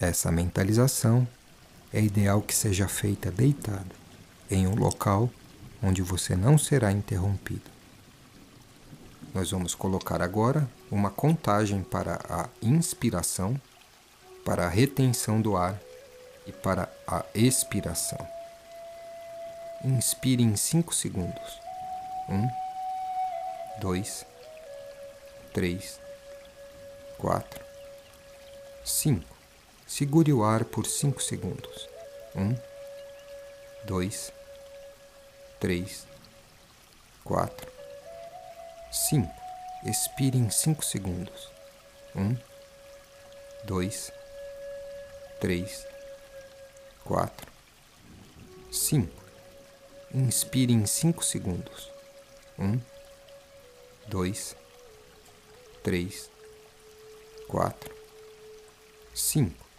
Essa mentalização é ideal que seja feita deitada, em um local onde você não será interrompido. Nós vamos colocar agora uma contagem para a inspiração, para a retenção do ar e para a expiração. Inspire em 5 segundos. 1, 2, 3, 4, 5. Segure o ar por 5 segundos. 1, 2, 3, 4, 5. Expire em 5 segundos. 1, 2, 3, 4, 5. Inspire em 5 segundos. 1, 2, 3, 4, 5.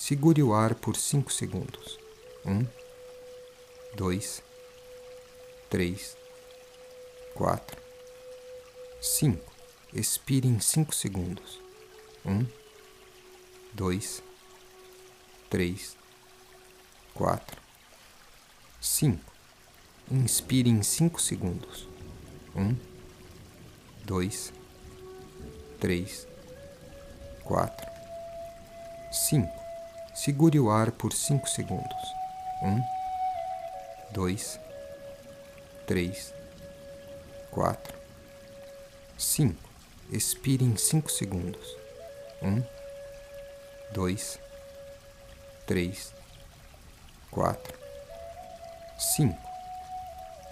Segure o ar por 5 segundos. 1, 2, 3, 4, 5. Expire em 5 segundos. 1, 2, 3, 4, 5. Inspire em 5 segundos. 1, 2, 3, 4, 5. Segure o ar por 5 segundos. 1, 2, 3, 4, 5. Expire em 5 segundos. 1, 2, 3, 4, 5.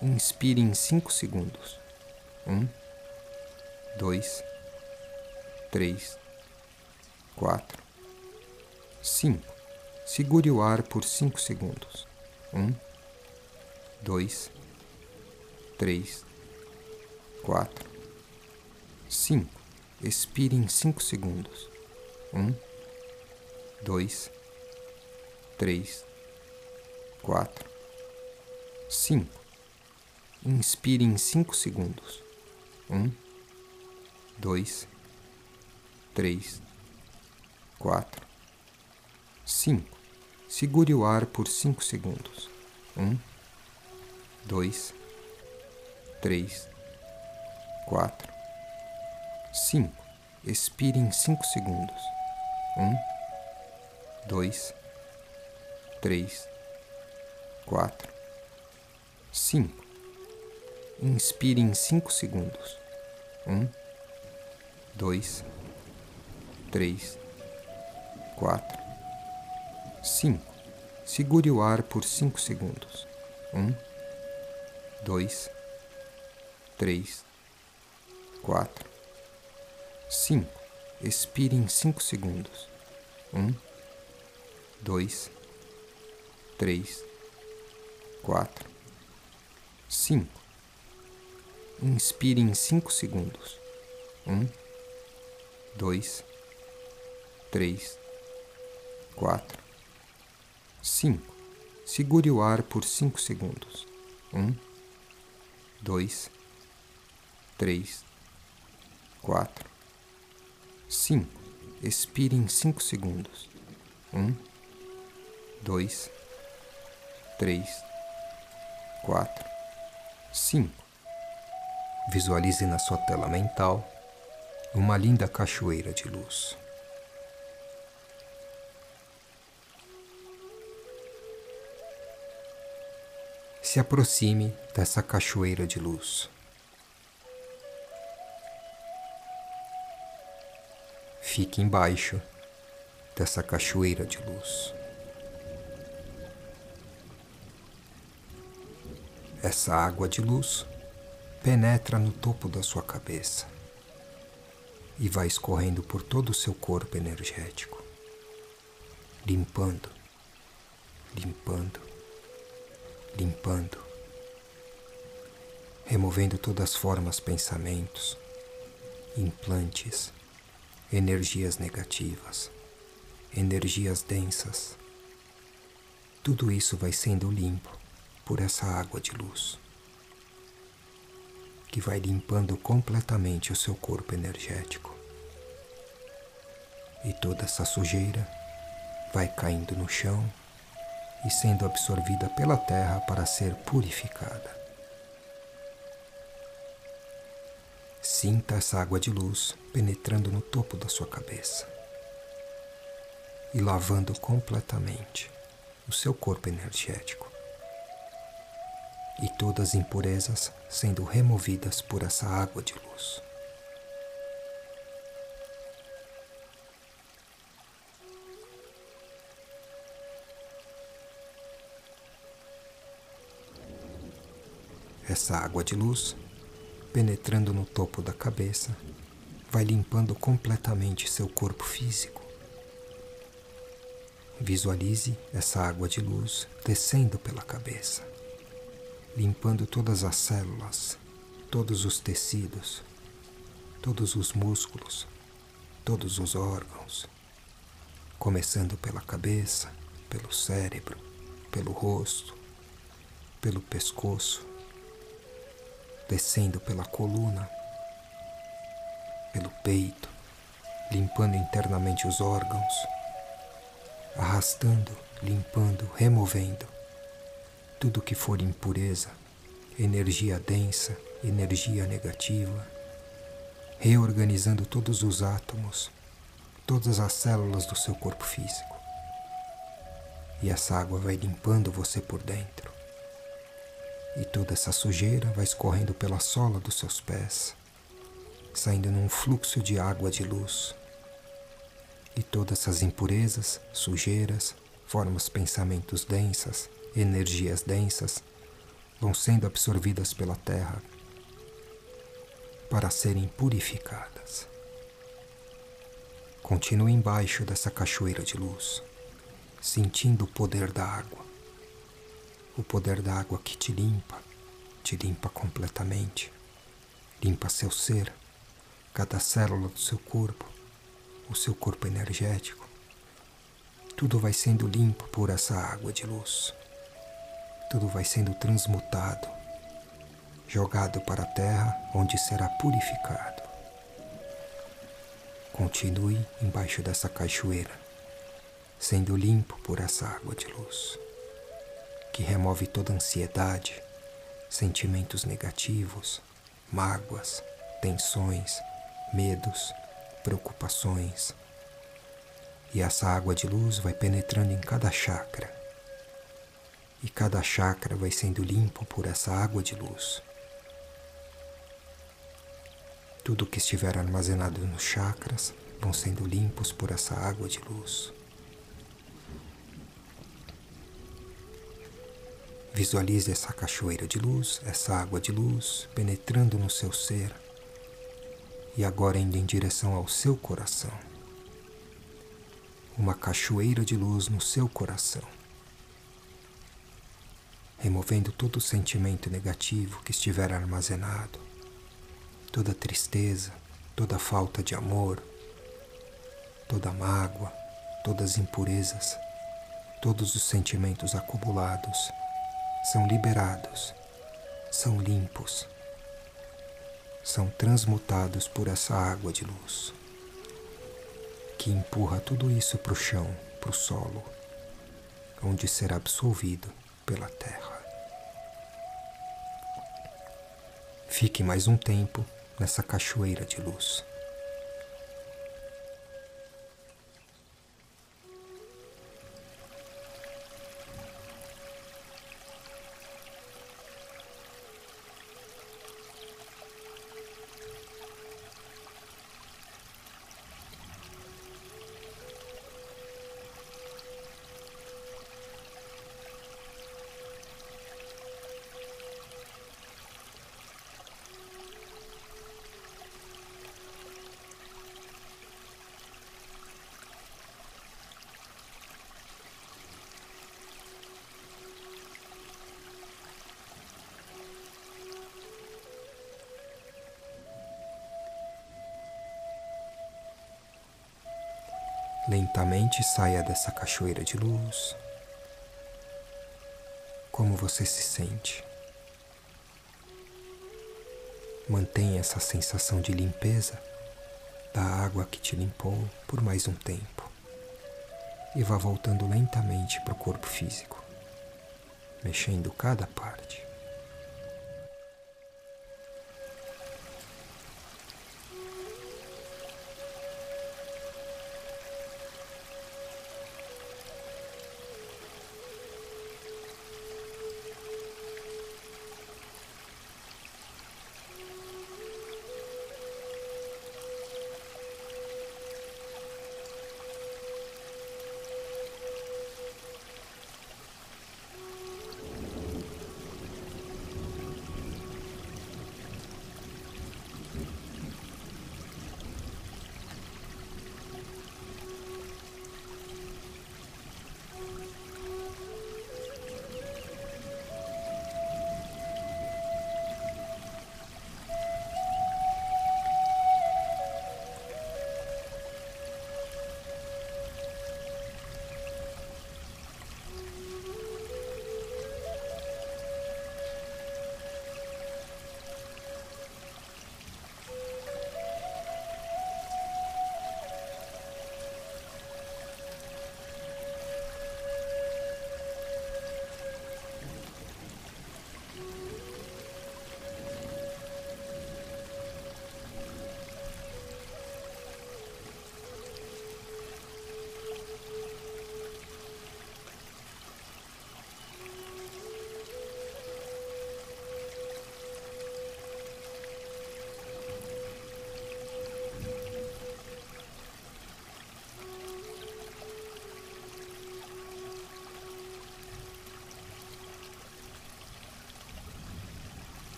Inspire em 5 segundos. 1, 2, 3, 4, 5. Segure o ar por 5 segundos. 1, 2, 3, 4, 5. Expire em 5 segundos. 1, 2, 3, 4, 5. Inspire em 5 segundos. 1, 2, 3, 4, 5. Segure o ar por 5 segundos. 1, 2, 3, 4, 5. Expire em 5 segundos. 1, 2, 3, 4, 5. Inspire em 5 segundos. 1, 2, 3, 4, 5. Segure o ar por 5 segundos. 1, 2, 3, 4, 5. Expire em 5 segundos. 1, 2, 3, 4, 5. Inspire em 5 segundos. 1, 2, 3, 4, 5. Segure o ar por 5 segundos. 1, 2, 3, 4, 5. Expire em 5 segundos. 1, 2, 3, 4, 5. Visualize na sua tela mental uma linda cachoeira de luz. Se aproxime dessa cachoeira de luz. Fique embaixo dessa cachoeira de luz. Essa água de luz penetra no topo da sua cabeça e vai escorrendo por todo o seu corpo energético, limpando, limpando, limpando, removendo todas as formas, pensamentos, implantes, energias negativas, energias densas. Tudo isso vai sendo limpo por essa água de luz, que vai limpando completamente o seu corpo energético. E toda essa sujeira vai caindo no chão e sendo absorvida pela terra para ser purificada. Sinta essa água de luz penetrando no topo da sua cabeça e lavando completamente o seu corpo energético e todas as impurezas sendo removidas por essa água de luz. Essa água de luz, penetrando no topo da cabeça, vai limpando completamente seu corpo físico. Visualize essa água de luz descendo pela cabeça, limpando todas as células, todos os tecidos, todos os músculos, todos os órgãos, começando pela cabeça, pelo cérebro, pelo rosto, pelo pescoço, descendo pela coluna, pelo peito, limpando internamente os órgãos, arrastando, limpando, removendo tudo que for impureza, energia densa, energia negativa, reorganizando todos os átomos, todas as células do seu corpo físico. E essa água vai limpando você por dentro e toda essa sujeira vai escorrendo pela sola dos seus pés, saindo num fluxo de água de luz. E todas essas impurezas, sujeiras, formas pensamentos densas, energias densas, vão sendo absorvidas pela terra para serem purificadas. Continue embaixo dessa cachoeira de luz, sentindo o poder da água o poder da água que te limpa, te limpa completamente, limpa seu ser, cada célula do seu corpo, o seu corpo energético. Tudo vai sendo limpo por essa água de luz. Tudo vai sendo transmutado, jogado para a terra, onde será purificado. Continue embaixo dessa cachoeira, sendo limpo por essa água de luz que remove toda ansiedade, sentimentos negativos, mágoas, tensões, medos, preocupações. E essa água de luz vai penetrando em cada chakra. E cada chakra vai sendo limpo por essa água de luz. Tudo que estiver armazenado nos chakras vão sendo limpos por essa água de luz. Visualize essa cachoeira de luz, essa água de luz penetrando no seu ser e agora indo em direção ao seu coração. Uma cachoeira de luz no seu coração, removendo todo o sentimento negativo que estiver armazenado, toda tristeza, toda falta de amor, toda mágoa, todas as impurezas, todos os sentimentos acumulados são liberados, são limpos, são transmutados por essa água de luz que empurra tudo isso para o chão, para o solo, onde será absolvido pela terra. Fique mais um tempo nessa cachoeira de luz. Lentamente saia dessa cachoeira de luz. Como você se sente? Mantenha essa sensação de limpeza da água que te limpou por mais um tempo. e vá voltando lentamente para o corpo físico, mexendo cada parte.